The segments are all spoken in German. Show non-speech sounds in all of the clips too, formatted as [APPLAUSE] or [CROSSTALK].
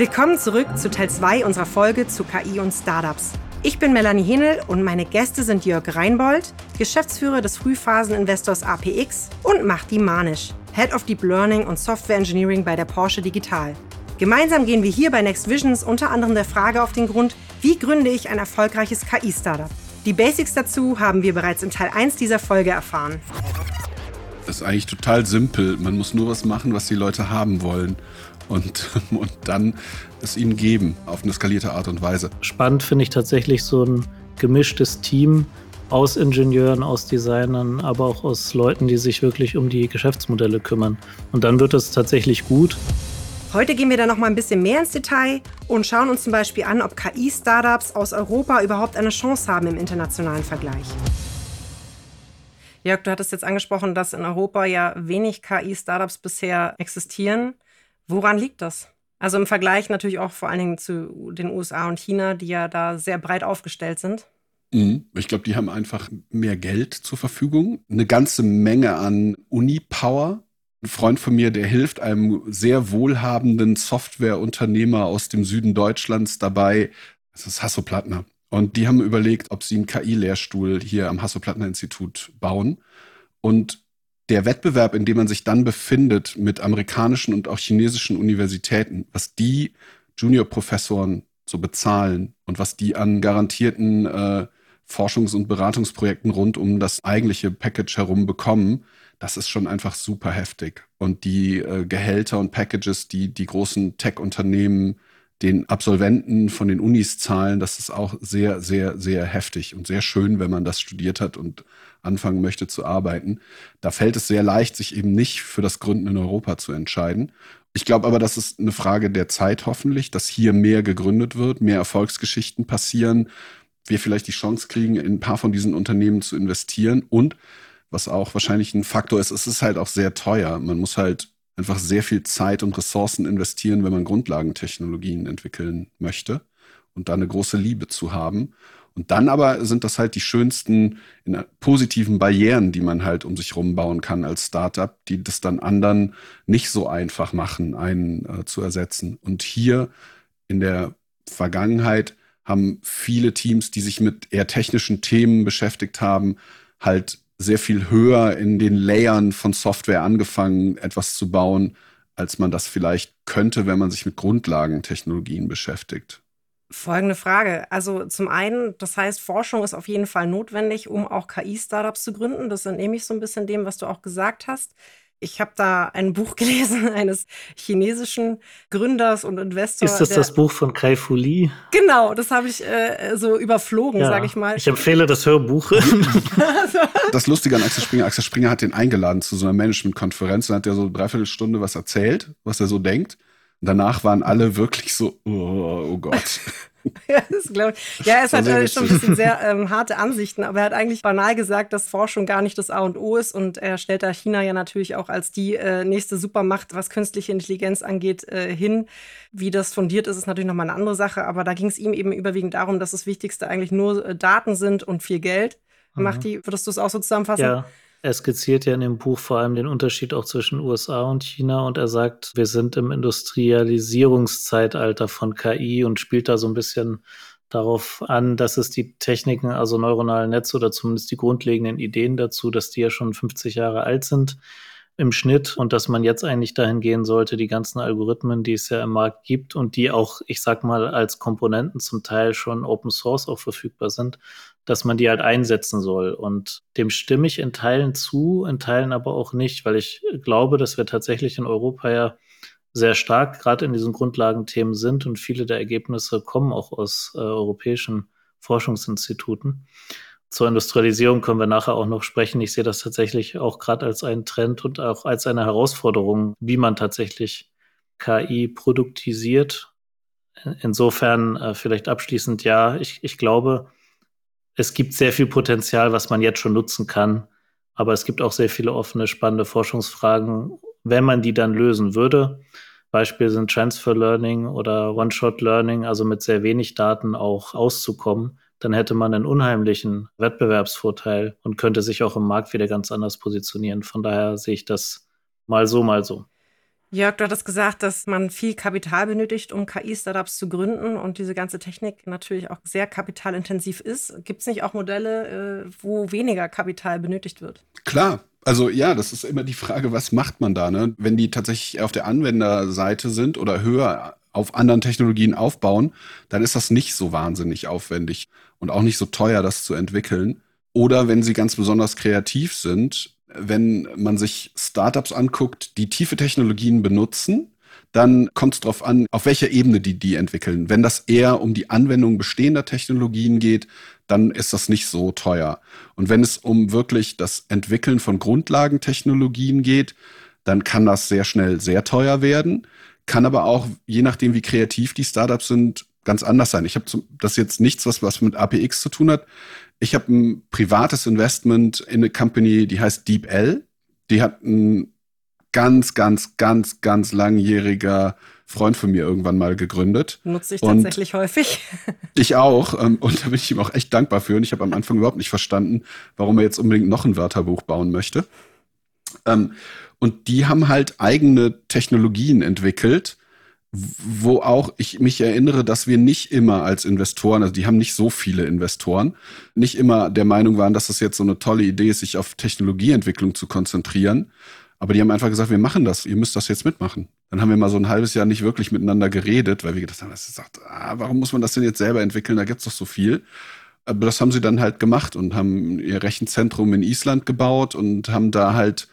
Willkommen zurück zu Teil 2 unserer Folge zu KI und Startups. Ich bin Melanie Henel und meine Gäste sind Jörg Reinbold, Geschäftsführer des Frühphaseninvestors APX und Mahdi Manisch, Head of Deep Learning und Software Engineering bei der Porsche Digital. Gemeinsam gehen wir hier bei Next Visions unter anderem der Frage auf den Grund, wie gründe ich ein erfolgreiches KI-Startup? Die Basics dazu haben wir bereits in Teil 1 dieser Folge erfahren. Das ist eigentlich total simpel. Man muss nur was machen, was die Leute haben wollen. Und, [LAUGHS] und dann es ihnen geben auf eine skalierte Art und Weise. Spannend finde ich tatsächlich so ein gemischtes Team aus Ingenieuren, aus Designern, aber auch aus Leuten, die sich wirklich um die Geschäftsmodelle kümmern. Und dann wird es tatsächlich gut. Heute gehen wir da noch mal ein bisschen mehr ins Detail und schauen uns zum Beispiel an, ob KI-Startups aus Europa überhaupt eine Chance haben im internationalen Vergleich. Jörg, du hattest jetzt angesprochen, dass in Europa ja wenig KI-Startups bisher existieren. Woran liegt das? Also im Vergleich natürlich auch vor allen Dingen zu den USA und China, die ja da sehr breit aufgestellt sind. Mhm. Ich glaube, die haben einfach mehr Geld zur Verfügung, eine ganze Menge an Uni-Power, ein Freund von mir, der hilft einem sehr wohlhabenden Softwareunternehmer aus dem Süden Deutschlands dabei. Das ist Hasso Plattner. Und die haben überlegt, ob sie einen KI-Lehrstuhl hier am Hasso-Plattner-Institut bauen. Und der Wettbewerb, in dem man sich dann befindet mit amerikanischen und auch chinesischen Universitäten, was die Junior-Professoren so bezahlen und was die an garantierten äh, Forschungs- und Beratungsprojekten rund um das eigentliche Package herum bekommen, das ist schon einfach super heftig. Und die äh, Gehälter und Packages, die die großen Tech-Unternehmen den Absolventen von den Unis zahlen, das ist auch sehr, sehr, sehr heftig und sehr schön, wenn man das studiert hat und anfangen möchte zu arbeiten. Da fällt es sehr leicht, sich eben nicht für das Gründen in Europa zu entscheiden. Ich glaube aber, das ist eine Frage der Zeit hoffentlich, dass hier mehr gegründet wird, mehr Erfolgsgeschichten passieren, wir vielleicht die Chance kriegen, in ein paar von diesen Unternehmen zu investieren und was auch wahrscheinlich ein Faktor ist, es ist halt auch sehr teuer. Man muss halt einfach sehr viel Zeit und Ressourcen investieren, wenn man Grundlagentechnologien entwickeln möchte und da eine große Liebe zu haben. Und dann aber sind das halt die schönsten positiven Barrieren, die man halt um sich rumbauen kann als Startup, die das dann anderen nicht so einfach machen, einen äh, zu ersetzen. Und hier in der Vergangenheit haben viele Teams, die sich mit eher technischen Themen beschäftigt haben, halt sehr viel höher in den Layern von Software angefangen, etwas zu bauen, als man das vielleicht könnte, wenn man sich mit Grundlagentechnologien beschäftigt. Folgende Frage. Also zum einen, das heißt, Forschung ist auf jeden Fall notwendig, um auch KI-Startups zu gründen. Das entnehme ich so ein bisschen dem, was du auch gesagt hast. Ich habe da ein Buch [LAUGHS] gelesen eines chinesischen Gründers und Investors. Ist das das Buch von Kai Fu Lee? Genau, das habe ich äh, so überflogen, ja, sage ich mal. Ich empfehle das Hörbuch. [LAUGHS] das Lustige an Axel Springer, Axel Springer hat den eingeladen zu so einer Management-Konferenz und hat ja so eine Dreiviertelstunde was erzählt, was er so denkt. Und danach waren alle wirklich so, oh, oh Gott. [LAUGHS] [LAUGHS] ja, das glaube ich. Ja, es hat äh, schon ein bisschen sehr ähm, harte Ansichten, aber er hat eigentlich banal gesagt, dass Forschung gar nicht das A und O ist und er stellt da China ja natürlich auch als die äh, nächste Supermacht, was künstliche Intelligenz angeht, äh, hin. Wie das fundiert ist, ist natürlich nochmal eine andere Sache, aber da ging es ihm eben überwiegend darum, dass das Wichtigste eigentlich nur äh, Daten sind und viel Geld. Mhm. Macht die, würdest du es auch so zusammenfassen? Ja. Er skizziert ja in dem Buch vor allem den Unterschied auch zwischen USA und China und er sagt, wir sind im Industrialisierungszeitalter von KI und spielt da so ein bisschen darauf an, dass es die Techniken, also neuronale Netze oder zumindest die grundlegenden Ideen dazu, dass die ja schon 50 Jahre alt sind im Schnitt und dass man jetzt eigentlich dahin gehen sollte, die ganzen Algorithmen, die es ja im Markt gibt und die auch, ich sag mal, als Komponenten zum Teil schon Open Source auch verfügbar sind, dass man die halt einsetzen soll. Und dem stimme ich in Teilen zu, in Teilen aber auch nicht, weil ich glaube, dass wir tatsächlich in Europa ja sehr stark gerade in diesen Grundlagenthemen sind und viele der Ergebnisse kommen auch aus äh, europäischen Forschungsinstituten. Zur Industrialisierung können wir nachher auch noch sprechen. Ich sehe das tatsächlich auch gerade als einen Trend und auch als eine Herausforderung, wie man tatsächlich KI produktisiert. Insofern äh, vielleicht abschließend ja, ich, ich glaube, es gibt sehr viel Potenzial, was man jetzt schon nutzen kann. Aber es gibt auch sehr viele offene, spannende Forschungsfragen, wenn man die dann lösen würde. Beispiel sind Transfer Learning oder One-Shot Learning, also mit sehr wenig Daten auch auszukommen. Dann hätte man einen unheimlichen Wettbewerbsvorteil und könnte sich auch im Markt wieder ganz anders positionieren. Von daher sehe ich das mal so, mal so. Jörg, du hattest gesagt, dass man viel Kapital benötigt, um KI-Startups zu gründen und diese ganze Technik natürlich auch sehr kapitalintensiv ist. Gibt es nicht auch Modelle, äh, wo weniger Kapital benötigt wird? Klar. Also ja, das ist immer die Frage, was macht man da? Ne? Wenn die tatsächlich auf der Anwenderseite sind oder höher auf anderen Technologien aufbauen, dann ist das nicht so wahnsinnig aufwendig und auch nicht so teuer, das zu entwickeln. Oder wenn sie ganz besonders kreativ sind, wenn man sich Startups anguckt, die tiefe Technologien benutzen, dann kommt es darauf an, auf welcher Ebene die die entwickeln. Wenn das eher um die Anwendung bestehender Technologien geht, dann ist das nicht so teuer. Und wenn es um wirklich das Entwickeln von Grundlagentechnologien geht, dann kann das sehr schnell sehr teuer werden, kann aber auch, je nachdem wie kreativ die Startups sind, ganz anders sein. Ich habe das jetzt nichts, was, was mit APX zu tun hat. Ich habe ein privates Investment in eine Company, die heißt DeepL. Die hat ein ganz, ganz, ganz, ganz langjähriger Freund von mir irgendwann mal gegründet. Nutze ich tatsächlich und häufig. [LAUGHS] Ich auch. Ähm, und da bin ich ihm auch echt dankbar für. Und ich habe am Anfang überhaupt nicht verstanden, warum er jetzt unbedingt noch ein Wörterbuch bauen möchte. Und die haben halt eigene Technologien entwickelt, wo auch ich mich erinnere, dass wir nicht immer als Investoren, also die haben nicht so viele Investoren, nicht immer der Meinung waren, dass das jetzt so eine tolle Idee ist, sich auf Technologieentwicklung zu konzentrieren. Aber die haben einfach gesagt, wir machen das, ihr müsst das jetzt mitmachen. Dann haben wir mal so ein halbes Jahr nicht wirklich miteinander geredet, weil wir gedacht haben, das sagt, ah, warum muss man das denn jetzt selber entwickeln? Da gibt's doch so viel. Aber das haben sie dann halt gemacht und haben ihr Rechenzentrum in Island gebaut und haben da halt,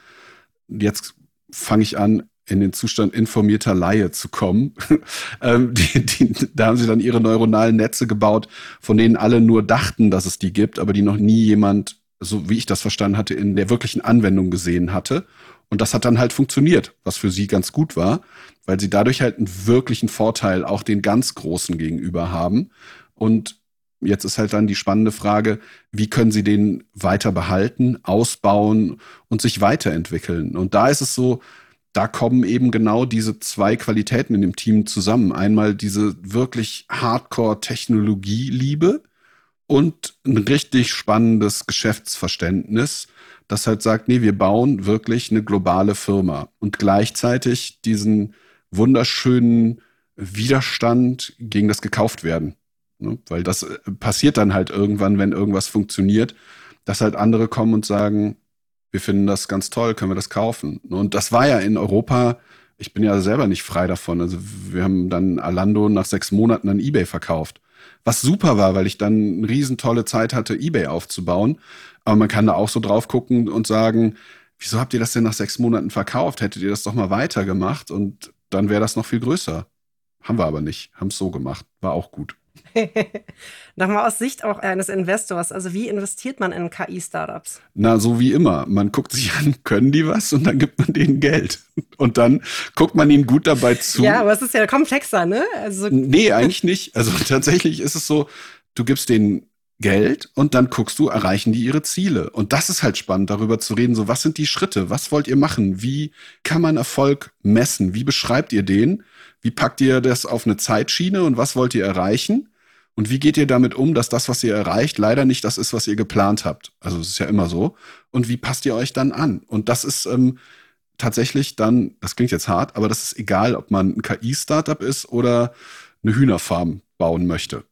jetzt fange ich an, in den Zustand informierter Laie zu kommen. [LAUGHS] ähm, die, die, da haben sie dann ihre neuronalen Netze gebaut, von denen alle nur dachten, dass es die gibt, aber die noch nie jemand, so wie ich das verstanden hatte, in der wirklichen Anwendung gesehen hatte. Und das hat dann halt funktioniert, was für sie ganz gut war, weil sie dadurch halt einen wirklichen Vorteil auch den ganz Großen gegenüber haben. Und jetzt ist halt dann die spannende Frage, wie können sie den weiter behalten, ausbauen und sich weiterentwickeln? Und da ist es so, da kommen eben genau diese zwei Qualitäten in dem Team zusammen. Einmal diese wirklich Hardcore-Technologie-Liebe und ein richtig spannendes Geschäftsverständnis, das halt sagt, nee, wir bauen wirklich eine globale Firma und gleichzeitig diesen wunderschönen Widerstand gegen das gekauft werden. Ne? Weil das äh, passiert dann halt irgendwann, wenn irgendwas funktioniert, dass halt andere kommen und sagen, wir finden das ganz toll, können wir das kaufen? Und das war ja in Europa, ich bin ja selber nicht frei davon. Also wir haben dann Alando nach sechs Monaten an eBay verkauft. Was super war, weil ich dann eine riesen tolle Zeit hatte, eBay aufzubauen. Aber man kann da auch so drauf gucken und sagen, wieso habt ihr das denn nach sechs Monaten verkauft? Hättet ihr das doch mal weitergemacht und dann wäre das noch viel größer. Haben wir aber nicht, haben es so gemacht. War auch gut. [LAUGHS] Nochmal aus Sicht auch eines Investors, also wie investiert man in KI-Startups? Na, so wie immer. Man guckt sich an, können die was und dann gibt man denen Geld. Und dann guckt man ihnen gut dabei zu. Ja, aber es ist ja komplexer, ne? Also nee, [LAUGHS] eigentlich nicht. Also tatsächlich ist es so, du gibst denen Geld und dann guckst du, erreichen die ihre Ziele. Und das ist halt spannend, darüber zu reden, so was sind die Schritte, was wollt ihr machen, wie kann man Erfolg messen, wie beschreibt ihr den, wie packt ihr das auf eine Zeitschiene und was wollt ihr erreichen? Und wie geht ihr damit um, dass das, was ihr erreicht, leider nicht das ist, was ihr geplant habt? Also es ist ja immer so. Und wie passt ihr euch dann an? Und das ist ähm, tatsächlich dann, das klingt jetzt hart, aber das ist egal, ob man ein KI-Startup ist oder eine Hühnerfarm bauen möchte.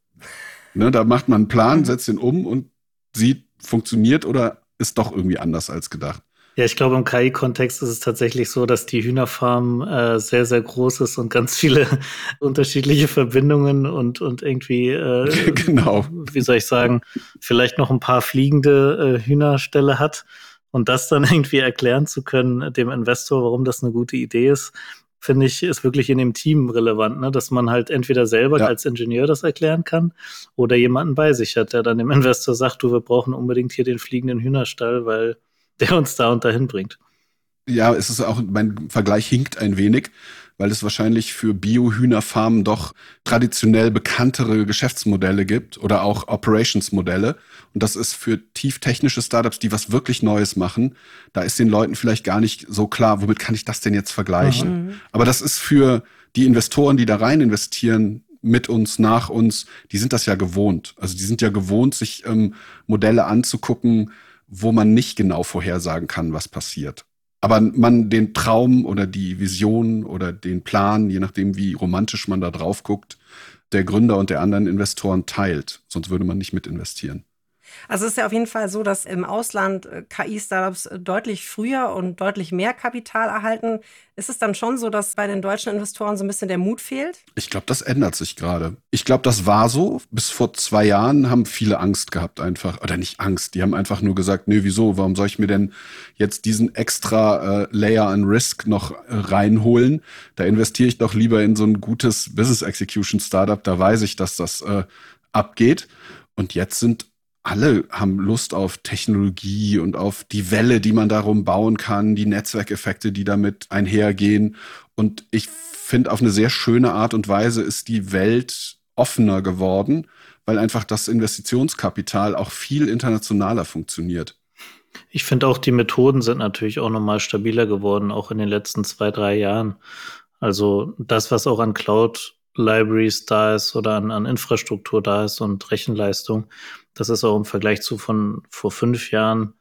Ne, da macht man einen Plan, mhm. setzt ihn um und sieht, funktioniert oder ist doch irgendwie anders als gedacht. Ja, ich glaube, im KI-Kontext ist es tatsächlich so, dass die Hühnerfarm äh, sehr, sehr groß ist und ganz viele [LAUGHS] unterschiedliche Verbindungen und, und irgendwie, äh, [LAUGHS] genau. wie soll ich sagen, vielleicht noch ein paar fliegende äh, Hühnerställe hat. Und das dann [LAUGHS] irgendwie erklären zu können, dem Investor, warum das eine gute Idee ist, finde ich, ist wirklich in dem Team relevant, ne? dass man halt entweder selber ja. als Ingenieur das erklären kann oder jemanden bei sich hat, der dann dem Investor sagt, du, wir brauchen unbedingt hier den fliegenden Hühnerstall, weil der uns da und dahin bringt. Ja, es ist auch, mein Vergleich hinkt ein wenig, weil es wahrscheinlich für Bio-Hühnerfarmen doch traditionell bekanntere Geschäftsmodelle gibt oder auch Operations-Modelle. Und das ist für tieftechnische Startups, die was wirklich Neues machen, da ist den Leuten vielleicht gar nicht so klar, womit kann ich das denn jetzt vergleichen? Mhm. Aber das ist für die Investoren, die da rein investieren, mit uns, nach uns, die sind das ja gewohnt. Also die sind ja gewohnt, sich ähm, Modelle anzugucken, wo man nicht genau vorhersagen kann, was passiert. aber man den Traum oder die Vision oder den Plan, je nachdem wie romantisch man da drauf guckt, der Gründer und der anderen Investoren teilt. Sonst würde man nicht mit investieren. Also es ist ja auf jeden Fall so, dass im Ausland äh, KI-Startups äh, deutlich früher und deutlich mehr Kapital erhalten. Ist es dann schon so, dass bei den deutschen Investoren so ein bisschen der Mut fehlt? Ich glaube, das ändert sich gerade. Ich glaube, das war so. Bis vor zwei Jahren haben viele Angst gehabt einfach. Oder nicht Angst, die haben einfach nur gesagt, nö, wieso, warum soll ich mir denn jetzt diesen extra äh, Layer an Risk noch äh, reinholen? Da investiere ich doch lieber in so ein gutes Business Execution Startup. Da weiß ich, dass das äh, abgeht. Und jetzt sind alle haben Lust auf Technologie und auf die Welle, die man darum bauen kann, die Netzwerkeffekte, die damit einhergehen. Und ich finde, auf eine sehr schöne Art und Weise ist die Welt offener geworden, weil einfach das Investitionskapital auch viel internationaler funktioniert. Ich finde auch, die Methoden sind natürlich auch nochmal stabiler geworden, auch in den letzten zwei, drei Jahren. Also das, was auch an Cloud Libraries da ist oder an, an Infrastruktur da ist und Rechenleistung, das ist auch im Vergleich zu von vor fünf Jahren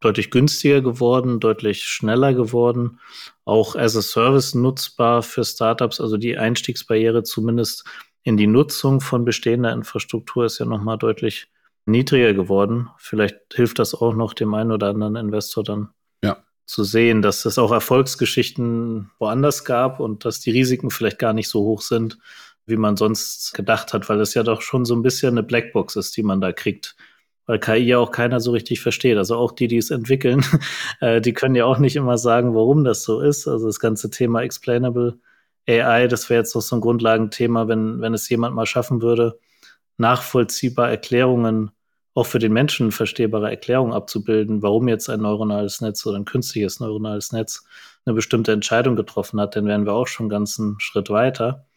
deutlich günstiger geworden, deutlich schneller geworden, auch as a Service nutzbar für Startups. Also die Einstiegsbarriere zumindest in die Nutzung von bestehender Infrastruktur ist ja nochmal deutlich niedriger geworden. Vielleicht hilft das auch noch dem einen oder anderen Investor dann ja. zu sehen, dass es auch Erfolgsgeschichten woanders gab und dass die Risiken vielleicht gar nicht so hoch sind, wie man sonst gedacht hat, weil es ja doch schon so ein bisschen eine Blackbox ist, die man da kriegt. Weil KI ja auch keiner so richtig versteht. Also auch die, die es entwickeln, [LAUGHS] äh, die können ja auch nicht immer sagen, warum das so ist. Also das ganze Thema Explainable AI, das wäre jetzt noch so ein Grundlagenthema, wenn, wenn es jemand mal schaffen würde, nachvollziehbar Erklärungen, auch für den Menschen verstehbare Erklärungen abzubilden, warum jetzt ein neuronales Netz oder ein künstliches neuronales Netz eine bestimmte Entscheidung getroffen hat, dann wären wir auch schon einen Schritt weiter.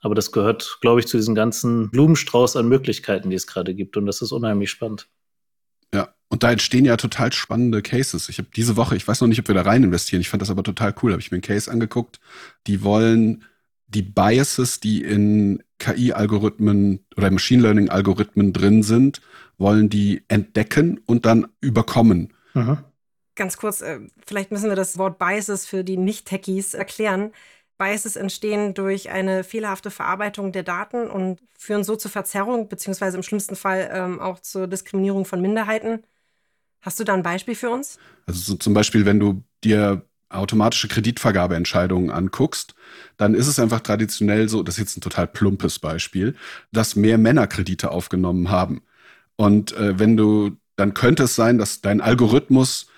Aber das gehört, glaube ich, zu diesem ganzen Blumenstrauß an Möglichkeiten, die es gerade gibt. Und das ist unheimlich spannend. Ja, und da entstehen ja total spannende Cases. Ich habe diese Woche, ich weiß noch nicht, ob wir da rein investieren, ich fand das aber total cool, habe ich mir einen Case angeguckt. Die wollen die Biases, die in KI-Algorithmen oder Machine Learning-Algorithmen drin sind, wollen die entdecken und dann überkommen. Mhm. Ganz kurz, äh, vielleicht müssen wir das Wort Biases für die Nicht-Techies erklären. Biases entstehen durch eine fehlerhafte Verarbeitung der Daten und führen so zur Verzerrung beziehungsweise im schlimmsten Fall ähm, auch zur Diskriminierung von Minderheiten. Hast du da ein Beispiel für uns? Also so zum Beispiel, wenn du dir automatische Kreditvergabeentscheidungen anguckst, dann ist es einfach traditionell so, das ist jetzt ein total plumpes Beispiel, dass mehr Männer Kredite aufgenommen haben. Und äh, wenn du, dann könnte es sein, dass dein Algorithmus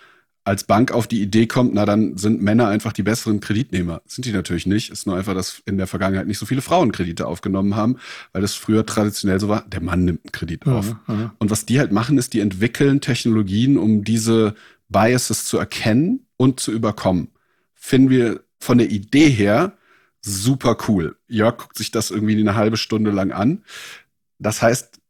als Bank auf die Idee kommt, na dann sind Männer einfach die besseren Kreditnehmer. Sind die natürlich nicht. Ist nur einfach, dass in der Vergangenheit nicht so viele Frauen Kredite aufgenommen haben, weil das früher traditionell so war, der Mann nimmt einen Kredit auf. Ja, ja. Und was die halt machen, ist, die entwickeln Technologien, um diese Biases zu erkennen und zu überkommen. Finden wir von der Idee her super cool. Jörg guckt sich das irgendwie eine halbe Stunde lang an. Das heißt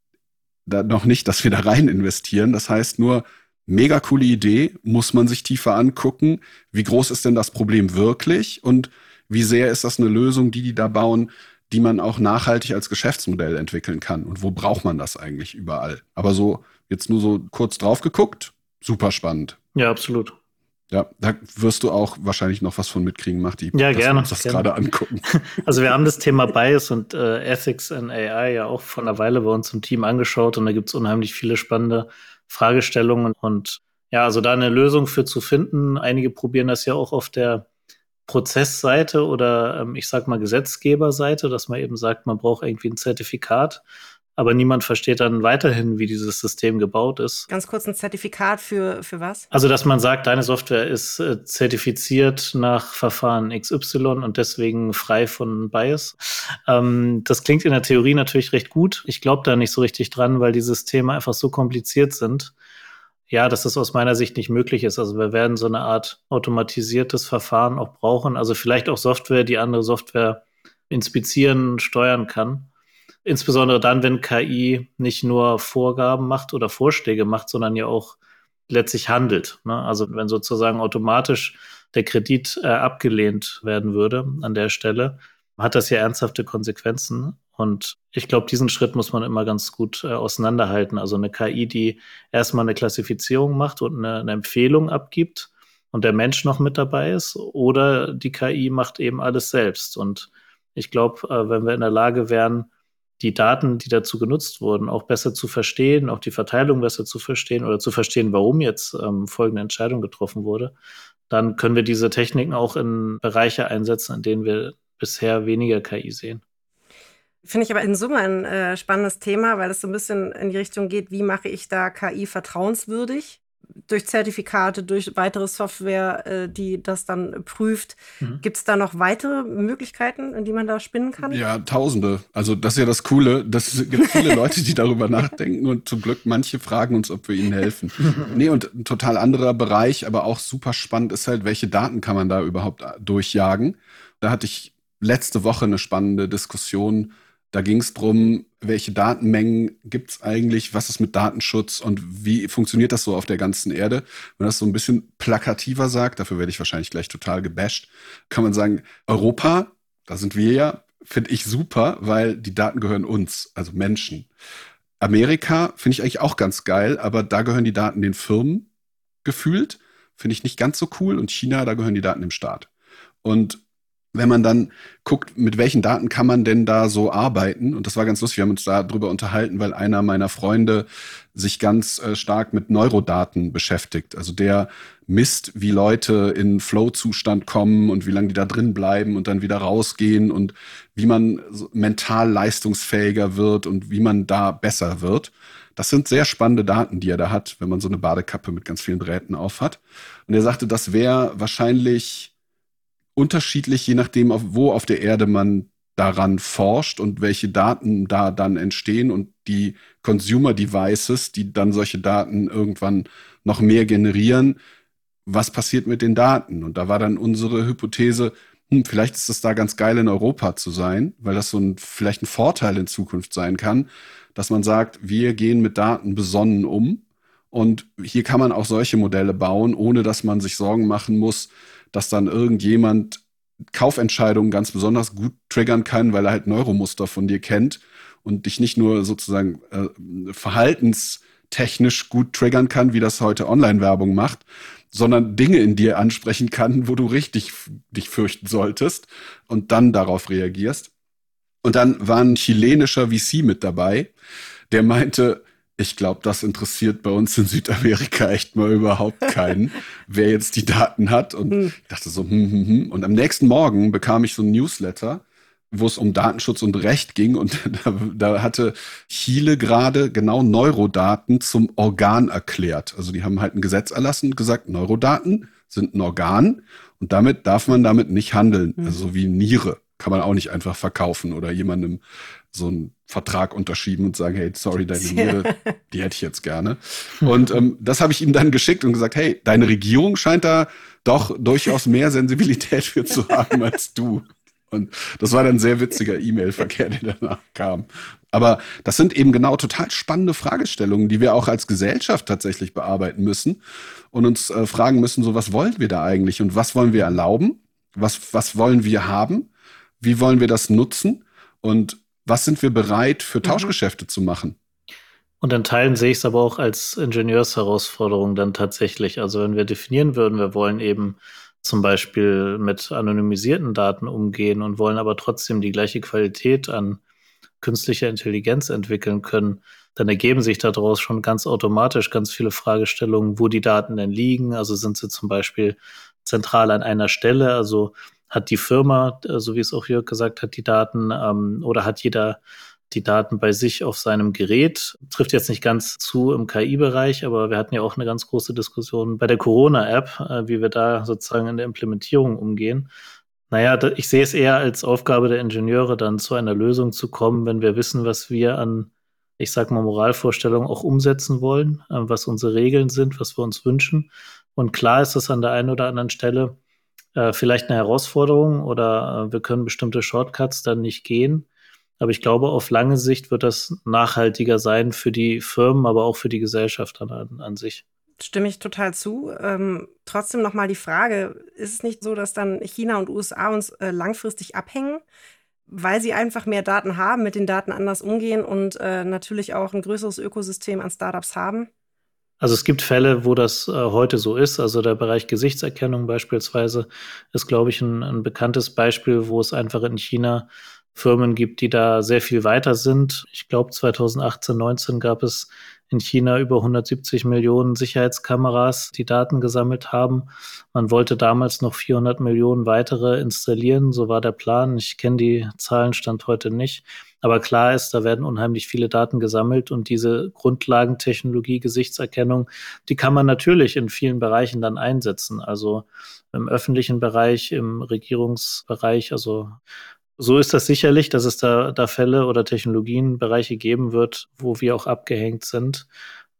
da noch nicht, dass wir da rein investieren. Das heißt nur, mega coole Idee, muss man sich tiefer angucken. Wie groß ist denn das Problem wirklich? Und wie sehr ist das eine Lösung, die die da bauen, die man auch nachhaltig als Geschäftsmodell entwickeln kann? Und wo braucht man das eigentlich überall? Aber so, jetzt nur so kurz drauf geguckt, super spannend. Ja, absolut. Ja, da wirst du auch wahrscheinlich noch was von mitkriegen, Machti. Ja, gerne. Uns das gerade angucken. [LAUGHS] Also wir haben das Thema Bias und äh, Ethics in AI ja auch vor einer Weile bei uns im Team angeschaut und da gibt es unheimlich viele spannende Fragestellungen und ja, also da eine Lösung für zu finden. Einige probieren das ja auch auf der Prozessseite oder ähm, ich sag mal Gesetzgeberseite, dass man eben sagt, man braucht irgendwie ein Zertifikat, aber niemand versteht dann weiterhin, wie dieses System gebaut ist. Ganz kurz ein Zertifikat für, für was? Also, dass man sagt, deine Software ist äh, zertifiziert nach Verfahren XY und deswegen frei von Bias. Ähm, das klingt in der Theorie natürlich recht gut. Ich glaube da nicht so richtig dran, weil die Systeme einfach so kompliziert sind. Ja, dass das aus meiner Sicht nicht möglich ist. Also wir werden so eine Art automatisiertes Verfahren auch brauchen. Also vielleicht auch Software, die andere Software inspizieren, steuern kann. Insbesondere dann, wenn KI nicht nur Vorgaben macht oder Vorschläge macht, sondern ja auch letztlich handelt. Ne? Also wenn sozusagen automatisch der Kredit äh, abgelehnt werden würde an der Stelle, hat das ja ernsthafte Konsequenzen. Und ich glaube, diesen Schritt muss man immer ganz gut äh, auseinanderhalten. Also eine KI, die erstmal eine Klassifizierung macht und eine, eine Empfehlung abgibt und der Mensch noch mit dabei ist oder die KI macht eben alles selbst. Und ich glaube, äh, wenn wir in der Lage wären, die Daten, die dazu genutzt wurden, auch besser zu verstehen, auch die Verteilung besser zu verstehen oder zu verstehen, warum jetzt ähm, folgende Entscheidung getroffen wurde, dann können wir diese Techniken auch in Bereiche einsetzen, in denen wir bisher weniger KI sehen. Finde ich aber in Summe ein äh, spannendes Thema, weil es so ein bisschen in die Richtung geht, wie mache ich da KI vertrauenswürdig? Durch Zertifikate, durch weitere Software, äh, die das dann prüft. Mhm. Gibt es da noch weitere Möglichkeiten, in die man da spinnen kann? Ja, tausende. Also das ist ja das Coole. Das gibt [LAUGHS] viele Leute, die darüber nachdenken und zum Glück manche fragen uns, ob wir ihnen helfen. [LAUGHS] nee, und ein total anderer Bereich, aber auch super spannend ist halt, welche Daten kann man da überhaupt äh, durchjagen? Da hatte ich letzte Woche eine spannende Diskussion da ging es darum, welche Datenmengen gibt es eigentlich, was ist mit Datenschutz und wie funktioniert das so auf der ganzen Erde. Wenn man das so ein bisschen plakativer sagt, dafür werde ich wahrscheinlich gleich total gebasht, kann man sagen, Europa, da sind wir ja, finde ich super, weil die Daten gehören uns, also Menschen. Amerika finde ich eigentlich auch ganz geil, aber da gehören die Daten den Firmen gefühlt, finde ich nicht ganz so cool. Und China, da gehören die Daten dem Staat. Und wenn man dann guckt, mit welchen Daten kann man denn da so arbeiten? Und das war ganz lustig, wir haben uns da drüber unterhalten, weil einer meiner Freunde sich ganz äh, stark mit Neurodaten beschäftigt. Also der misst, wie Leute in Flow-Zustand kommen und wie lange die da drin bleiben und dann wieder rausgehen und wie man mental leistungsfähiger wird und wie man da besser wird. Das sind sehr spannende Daten, die er da hat, wenn man so eine Badekappe mit ganz vielen Drähten aufhat. Und er sagte, das wäre wahrscheinlich unterschiedlich, je nachdem, auf, wo auf der Erde man daran forscht und welche Daten da dann entstehen und die Consumer Devices, die dann solche Daten irgendwann noch mehr generieren, was passiert mit den Daten? Und da war dann unsere Hypothese, hm, vielleicht ist es da ganz geil in Europa zu sein, weil das so ein, vielleicht ein Vorteil in Zukunft sein kann, dass man sagt, wir gehen mit Daten besonnen um und hier kann man auch solche Modelle bauen, ohne dass man sich Sorgen machen muss, dass dann irgendjemand Kaufentscheidungen ganz besonders gut triggern kann, weil er halt Neuromuster von dir kennt und dich nicht nur sozusagen äh, verhaltenstechnisch gut triggern kann, wie das heute Online-Werbung macht, sondern Dinge in dir ansprechen kann, wo du richtig dich fürchten solltest und dann darauf reagierst. Und dann war ein chilenischer VC mit dabei, der meinte, ich glaube, das interessiert bei uns in Südamerika echt mal überhaupt keinen, [LAUGHS] wer jetzt die Daten hat. Und hm. ich dachte so, hm, hm, hm. Und am nächsten Morgen bekam ich so ein Newsletter, wo es um Datenschutz und Recht ging. Und [LAUGHS] da, da hatte Chile gerade genau Neurodaten zum Organ erklärt. Also die haben halt ein Gesetz erlassen und gesagt, Neurodaten sind ein Organ und damit darf man damit nicht handeln. Hm. Also wie Niere kann man auch nicht einfach verkaufen oder jemandem so einen Vertrag unterschrieben und sagen, hey, sorry, deine Niere, die hätte ich jetzt gerne. Und ähm, das habe ich ihm dann geschickt und gesagt, hey, deine Regierung scheint da doch durchaus mehr Sensibilität für zu haben als du. Und das war dann ein sehr witziger E-Mail-Verkehr, der danach kam. Aber das sind eben genau total spannende Fragestellungen, die wir auch als Gesellschaft tatsächlich bearbeiten müssen und uns äh, fragen müssen, so was wollen wir da eigentlich und was wollen wir erlauben? Was, was wollen wir haben? Wie wollen wir das nutzen? Und was sind wir bereit für mhm. Tauschgeschäfte mhm. zu machen? Und in Teilen sehe ich es aber auch als Ingenieursherausforderung dann tatsächlich. Also wenn wir definieren würden, wir wollen eben zum Beispiel mit anonymisierten Daten umgehen und wollen aber trotzdem die gleiche Qualität an künstlicher Intelligenz entwickeln können, dann ergeben sich daraus schon ganz automatisch ganz viele Fragestellungen, wo die Daten denn liegen. Also sind sie zum Beispiel zentral an einer Stelle? Also hat die Firma, äh, so wie es auch Jörg gesagt hat, die Daten ähm, oder hat jeder die Daten bei sich auf seinem Gerät. Trifft jetzt nicht ganz zu im KI-Bereich, aber wir hatten ja auch eine ganz große Diskussion bei der Corona-App, äh, wie wir da sozusagen in der Implementierung umgehen. Naja, ich sehe es eher als Aufgabe der Ingenieure, dann zu einer Lösung zu kommen, wenn wir wissen, was wir an, ich sag mal, Moralvorstellungen auch umsetzen wollen, äh, was unsere Regeln sind, was wir uns wünschen. Und klar ist es an der einen oder anderen Stelle, äh, vielleicht eine Herausforderung oder äh, wir können bestimmte Shortcuts dann nicht gehen. Aber ich glaube, auf lange Sicht wird das nachhaltiger sein für die Firmen, aber auch für die Gesellschaft an, an sich. Stimme ich total zu. Ähm, trotzdem nochmal die Frage, ist es nicht so, dass dann China und USA uns äh, langfristig abhängen, weil sie einfach mehr Daten haben, mit den Daten anders umgehen und äh, natürlich auch ein größeres Ökosystem an Startups haben? Also es gibt Fälle, wo das äh, heute so ist. Also der Bereich Gesichtserkennung beispielsweise ist, glaube ich, ein, ein bekanntes Beispiel, wo es einfach in China Firmen gibt, die da sehr viel weiter sind. Ich glaube, 2018, 19 gab es in China über 170 Millionen Sicherheitskameras, die Daten gesammelt haben. Man wollte damals noch 400 Millionen weitere installieren, so war der Plan. Ich kenne die Zahlen stand heute nicht. Aber klar ist, da werden unheimlich viele Daten gesammelt und diese Grundlagentechnologie, Gesichtserkennung, die kann man natürlich in vielen Bereichen dann einsetzen. Also im öffentlichen Bereich, im Regierungsbereich, also so ist das sicherlich, dass es da, da Fälle oder Technologien, Bereiche geben wird, wo wir auch abgehängt sind.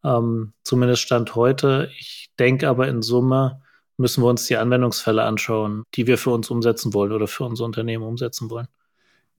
Ähm, zumindest Stand heute. Ich denke aber in Summe müssen wir uns die Anwendungsfälle anschauen, die wir für uns umsetzen wollen oder für unser Unternehmen umsetzen wollen.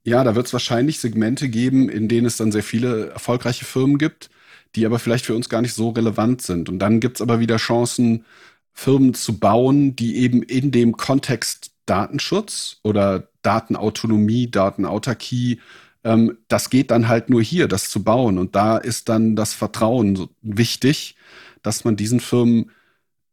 Ja, da wird es wahrscheinlich Segmente geben, in denen es dann sehr viele erfolgreiche Firmen gibt, die aber vielleicht für uns gar nicht so relevant sind. Und dann gibt es aber wieder Chancen, Firmen zu bauen, die eben in dem Kontext Datenschutz oder Datenautonomie, Datenautarkie, ähm, das geht dann halt nur hier, das zu bauen. Und da ist dann das Vertrauen so wichtig, dass man diesen Firmen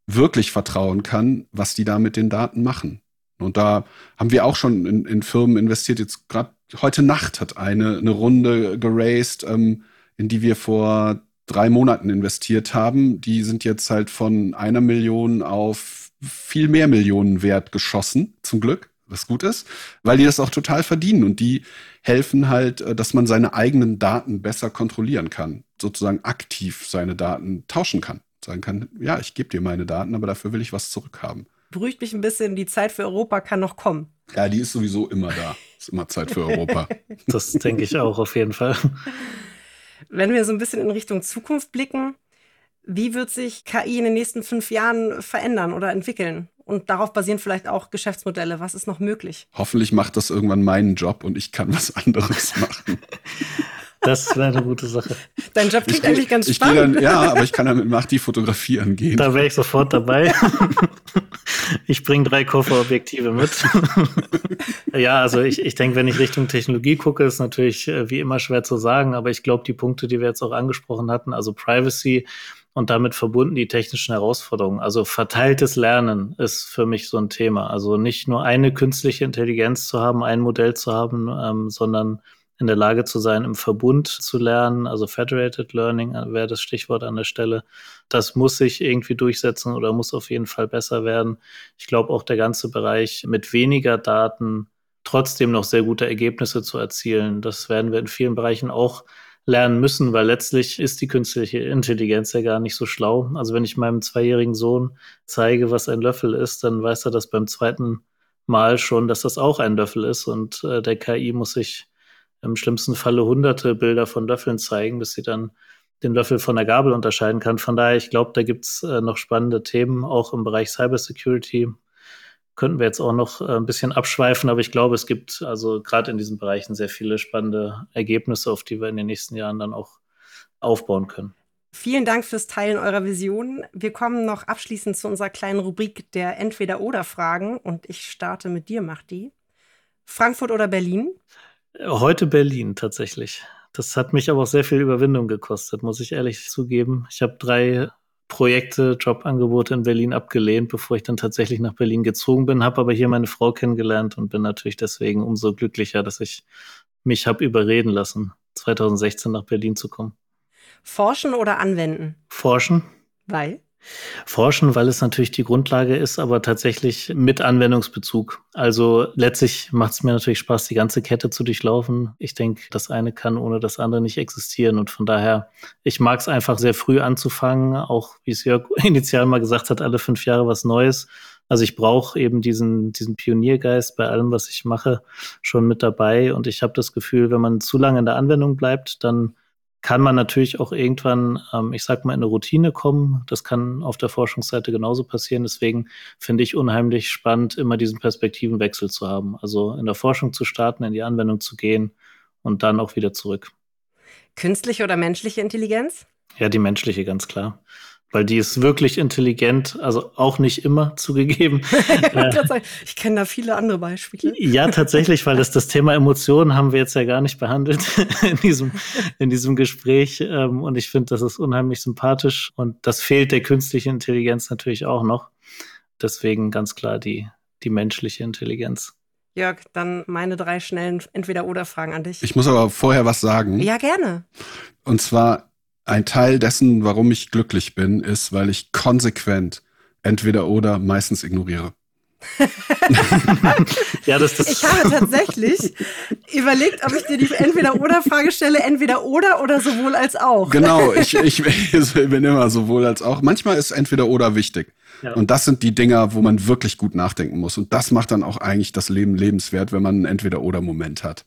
wirklich vertrauen kann, was die da mit den Daten machen. Und da haben wir auch schon in, in Firmen investiert. Jetzt gerade heute Nacht hat eine eine Runde geraced, ähm, in die wir vor drei Monaten investiert haben. Die sind jetzt halt von einer Million auf viel mehr Millionen wert geschossen, zum Glück was gut ist, weil die das auch total verdienen und die helfen halt, äh, dass man seine eigenen Daten besser kontrollieren kann, sozusagen aktiv seine Daten tauschen kann. Sagen kann, ja, ich gebe dir meine Daten, aber dafür will ich was zurückhaben. Beruhigt mich ein bisschen, die Zeit für Europa kann noch kommen. Ja, die ist sowieso immer da. Ist immer Zeit für Europa. [LAUGHS] das denke ich auch auf jeden Fall. Wenn wir so ein bisschen in Richtung Zukunft blicken, wie wird sich KI in den nächsten fünf Jahren verändern oder entwickeln? Und darauf basieren vielleicht auch Geschäftsmodelle. Was ist noch möglich? Hoffentlich macht das irgendwann meinen Job und ich kann was anderes [LAUGHS] machen. Das wäre eine gute Sache. Dein Job klingt eigentlich ganz ich spannend. Dann, ja, aber ich [LAUGHS] kann damit nach die fotografieren gehen. Da wäre ich sofort dabei. [LAUGHS] Ich bringe drei Kofferobjektive mit. ja, also ich, ich denke, wenn ich Richtung Technologie gucke, ist natürlich äh, wie immer schwer zu sagen, aber ich glaube, die Punkte, die wir jetzt auch angesprochen hatten, also Privacy, und damit verbunden die technischen Herausforderungen. Also verteiltes Lernen ist für mich so ein Thema. Also nicht nur eine künstliche Intelligenz zu haben, ein Modell zu haben, ähm, sondern in der Lage zu sein, im Verbund zu lernen. Also Federated Learning wäre das Stichwort an der Stelle. Das muss sich irgendwie durchsetzen oder muss auf jeden Fall besser werden. Ich glaube auch der ganze Bereich mit weniger Daten trotzdem noch sehr gute Ergebnisse zu erzielen. Das werden wir in vielen Bereichen auch lernen müssen, weil letztlich ist die künstliche Intelligenz ja gar nicht so schlau. Also wenn ich meinem zweijährigen Sohn zeige, was ein Löffel ist, dann weiß er das beim zweiten Mal schon, dass das auch ein Löffel ist und äh, der KI muss sich im schlimmsten Falle hunderte Bilder von Löffeln zeigen, bis sie dann den Löffel von der Gabel unterscheiden kann. Von daher, ich glaube, da gibt's äh, noch spannende Themen, auch im Bereich Cybersecurity könnten wir jetzt auch noch äh, ein bisschen abschweifen, aber ich glaube, es gibt also gerade in diesen Bereichen sehr viele spannende Ergebnisse, auf die wir in den nächsten Jahren dann auch aufbauen können. Vielen Dank fürs Teilen eurer Vision. Wir kommen noch abschließend zu unserer kleinen Rubrik der Entweder-Oder-Fragen und ich starte mit dir, Machdi. Frankfurt oder Berlin? Heute Berlin tatsächlich. Das hat mich aber auch sehr viel Überwindung gekostet, muss ich ehrlich zugeben. Ich habe drei Projekte, Jobangebote in Berlin abgelehnt, bevor ich dann tatsächlich nach Berlin gezogen bin, habe aber hier meine Frau kennengelernt und bin natürlich deswegen umso glücklicher, dass ich mich habe überreden lassen, 2016 nach Berlin zu kommen. Forschen oder anwenden? Forschen. Weil? Forschen, weil es natürlich die Grundlage ist, aber tatsächlich mit Anwendungsbezug. Also letztlich macht es mir natürlich Spaß, die ganze Kette zu durchlaufen. Ich denke, das eine kann ohne das andere nicht existieren. Und von daher, ich mag es einfach sehr früh anzufangen, auch wie es Jörg [LAUGHS] initial mal gesagt hat, alle fünf Jahre was Neues. Also ich brauche eben diesen, diesen Pioniergeist bei allem, was ich mache, schon mit dabei. Und ich habe das Gefühl, wenn man zu lange in der Anwendung bleibt, dann kann man natürlich auch irgendwann, ähm, ich sag mal, in eine Routine kommen. Das kann auf der Forschungsseite genauso passieren. Deswegen finde ich unheimlich spannend, immer diesen Perspektivenwechsel zu haben. Also in der Forschung zu starten, in die Anwendung zu gehen und dann auch wieder zurück. Künstliche oder menschliche Intelligenz? Ja, die menschliche, ganz klar. Weil die ist wirklich intelligent, also auch nicht immer [LAUGHS] zugegeben. [LAUGHS] ich kenne da viele andere Beispiele. Ja, tatsächlich, weil das, das Thema Emotionen haben wir jetzt ja gar nicht behandelt [LAUGHS] in diesem, in diesem Gespräch. Ähm, und ich finde, das ist unheimlich sympathisch und das fehlt der künstlichen Intelligenz natürlich auch noch. Deswegen ganz klar die, die menschliche Intelligenz. Jörg, dann meine drei schnellen Entweder-Oder-Fragen an dich. Ich muss aber vorher was sagen. Ja, gerne. Und zwar, ein Teil dessen, warum ich glücklich bin, ist, weil ich konsequent entweder oder meistens ignoriere. [LAUGHS] ja, das, das ich habe tatsächlich überlegt, ob ich dir die Entweder-Oder-Frage stelle, entweder oder oder sowohl als auch. Genau, ich, [LAUGHS] ich, ich bin immer sowohl als auch. Manchmal ist entweder oder wichtig. Ja. Und das sind die Dinger, wo man wirklich gut nachdenken muss. Und das macht dann auch eigentlich das Leben lebenswert, wenn man einen Entweder-Oder-Moment hat.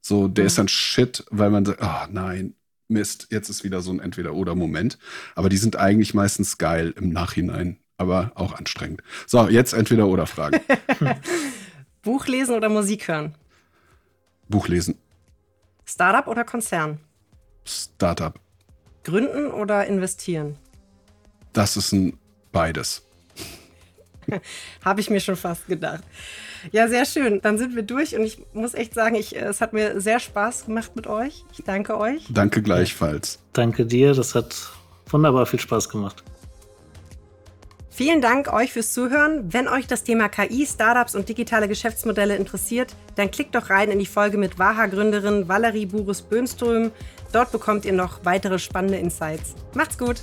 So, der mhm. ist dann shit, weil man sagt, oh nein, Mist, jetzt ist wieder so ein Entweder-Oder-Moment. Aber die sind eigentlich meistens geil im Nachhinein, aber auch anstrengend. So, jetzt Entweder-Oder-Fragen. [LAUGHS] Buch lesen oder Musik hören? Buch lesen. Startup oder Konzern? Startup. Gründen oder investieren? Das ist ein beides. [LAUGHS] Habe ich mir schon fast gedacht. Ja, sehr schön. Dann sind wir durch und ich muss echt sagen, ich, es hat mir sehr Spaß gemacht mit euch. Ich danke euch. Danke gleichfalls. Danke dir, das hat wunderbar viel Spaß gemacht. Vielen Dank euch fürs Zuhören. Wenn euch das Thema KI, Startups und digitale Geschäftsmodelle interessiert, dann klickt doch rein in die Folge mit Waha-Gründerin Valerie Buris-Böhnström. Dort bekommt ihr noch weitere spannende Insights. Macht's gut!